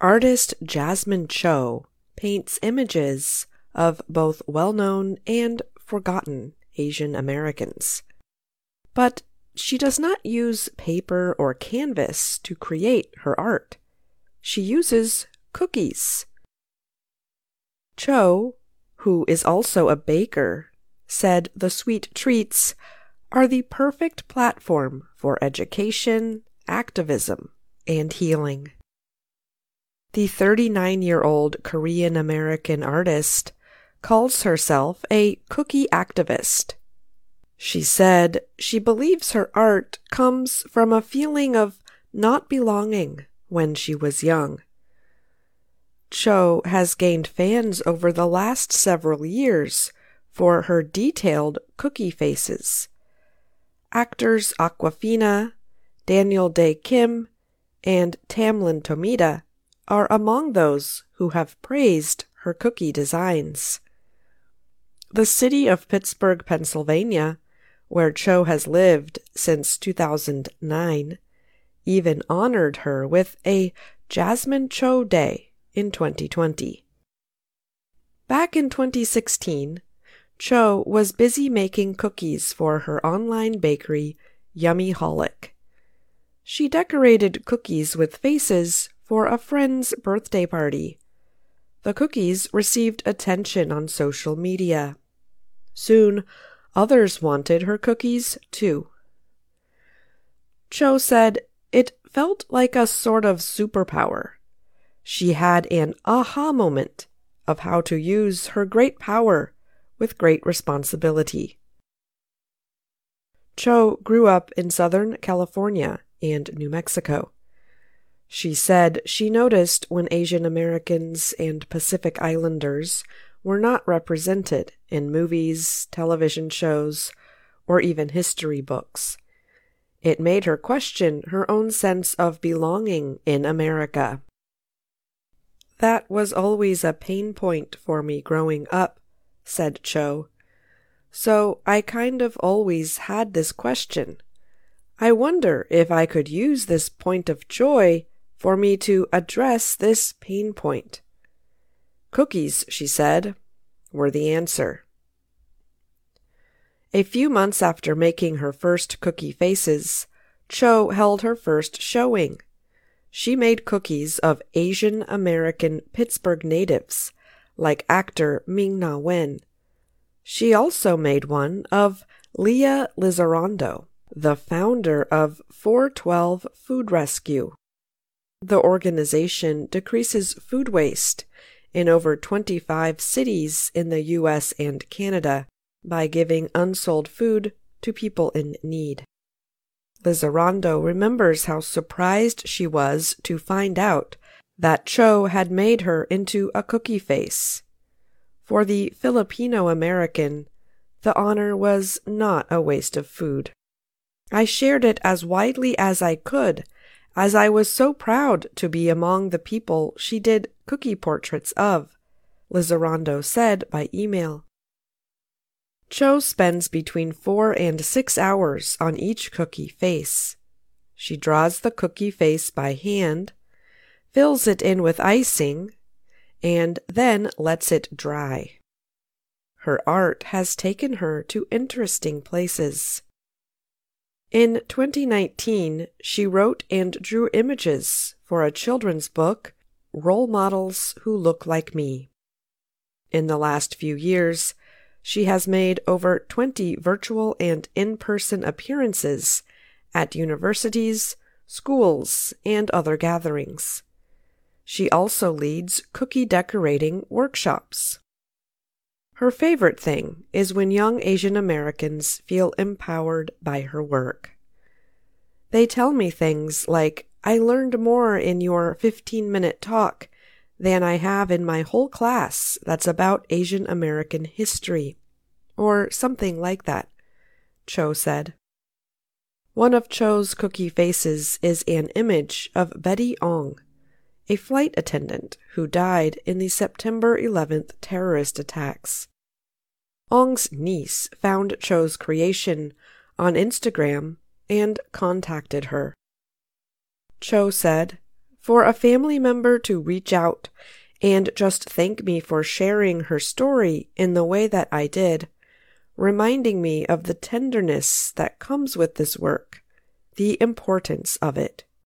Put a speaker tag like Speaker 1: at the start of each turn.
Speaker 1: Artist Jasmine Cho paints images of both well known and forgotten Asian Americans. But she does not use paper or canvas to create her art. She uses cookies. Cho, who is also a baker, said the sweet treats are the perfect platform for education, activism, and healing. The 39 year old Korean American artist calls herself a cookie activist. She said she believes her art comes from a feeling of not belonging when she was young. Cho has gained fans over the last several years for her detailed cookie faces. Actors Awkwafina, Daniel Dae Kim, and Tamlyn Tomita are among those who have praised her cookie designs. The city of Pittsburgh, Pennsylvania, where Cho has lived since 2009, even honored her with a Jasmine Cho Day in 2020. Back in 2016, Cho was busy making cookies for her online bakery, Yummyholic. She decorated cookies with faces for a friend's birthday party. The cookies received attention on social media. Soon, others wanted her cookies too. Cho said it felt like a sort of superpower. She had an aha moment of how to use her great power with great responsibility. Cho grew up in Southern California and New Mexico. She said she noticed when Asian Americans and Pacific Islanders were not represented in movies, television shows, or even history books. It made her question her own sense of belonging in America. That was always a pain point for me growing up, said Cho. So I kind of always had this question. I wonder if I could use this point of joy for me to address this pain point. Cookies, she said, were the answer. A few months after making her first cookie faces, Cho held her first showing. She made cookies of Asian American Pittsburgh natives like actor Ming Na Wen. She also made one of Leah Lizarondo, the founder of 412 Food Rescue. The organization decreases food waste in over 25 cities in the US and Canada by giving unsold food to people in need. Lizarondo remembers how surprised she was to find out that Cho had made her into a cookie face. For the Filipino American, the honor was not a waste of food. I shared it as widely as I could, as I was so proud to be among the people she did cookie portraits of, Lizarondo said by email. Cho spends between four and six hours on each cookie face. She draws the cookie face by hand fills it in with icing, and then lets it dry. Her art has taken her to interesting places. In 2019, she wrote and drew images for a children's book, Role Models Who Look Like Me. In the last few years, she has made over 20 virtual and in person appearances at universities, schools, and other gatherings. She also leads cookie decorating workshops. Her favorite thing is when young Asian Americans feel empowered by her work. They tell me things like, I learned more in your 15 minute talk than I have in my whole class that's about Asian American history, or something like that, Cho said. One of Cho's cookie faces is an image of Betty Ong, a flight attendant who died in the September 11th terrorist attacks. Ong's niece found Cho's creation on Instagram and contacted her. Cho said, for a family member to reach out and just thank me for sharing her story in the way that I did, reminding me of the tenderness that comes with this work, the importance of it.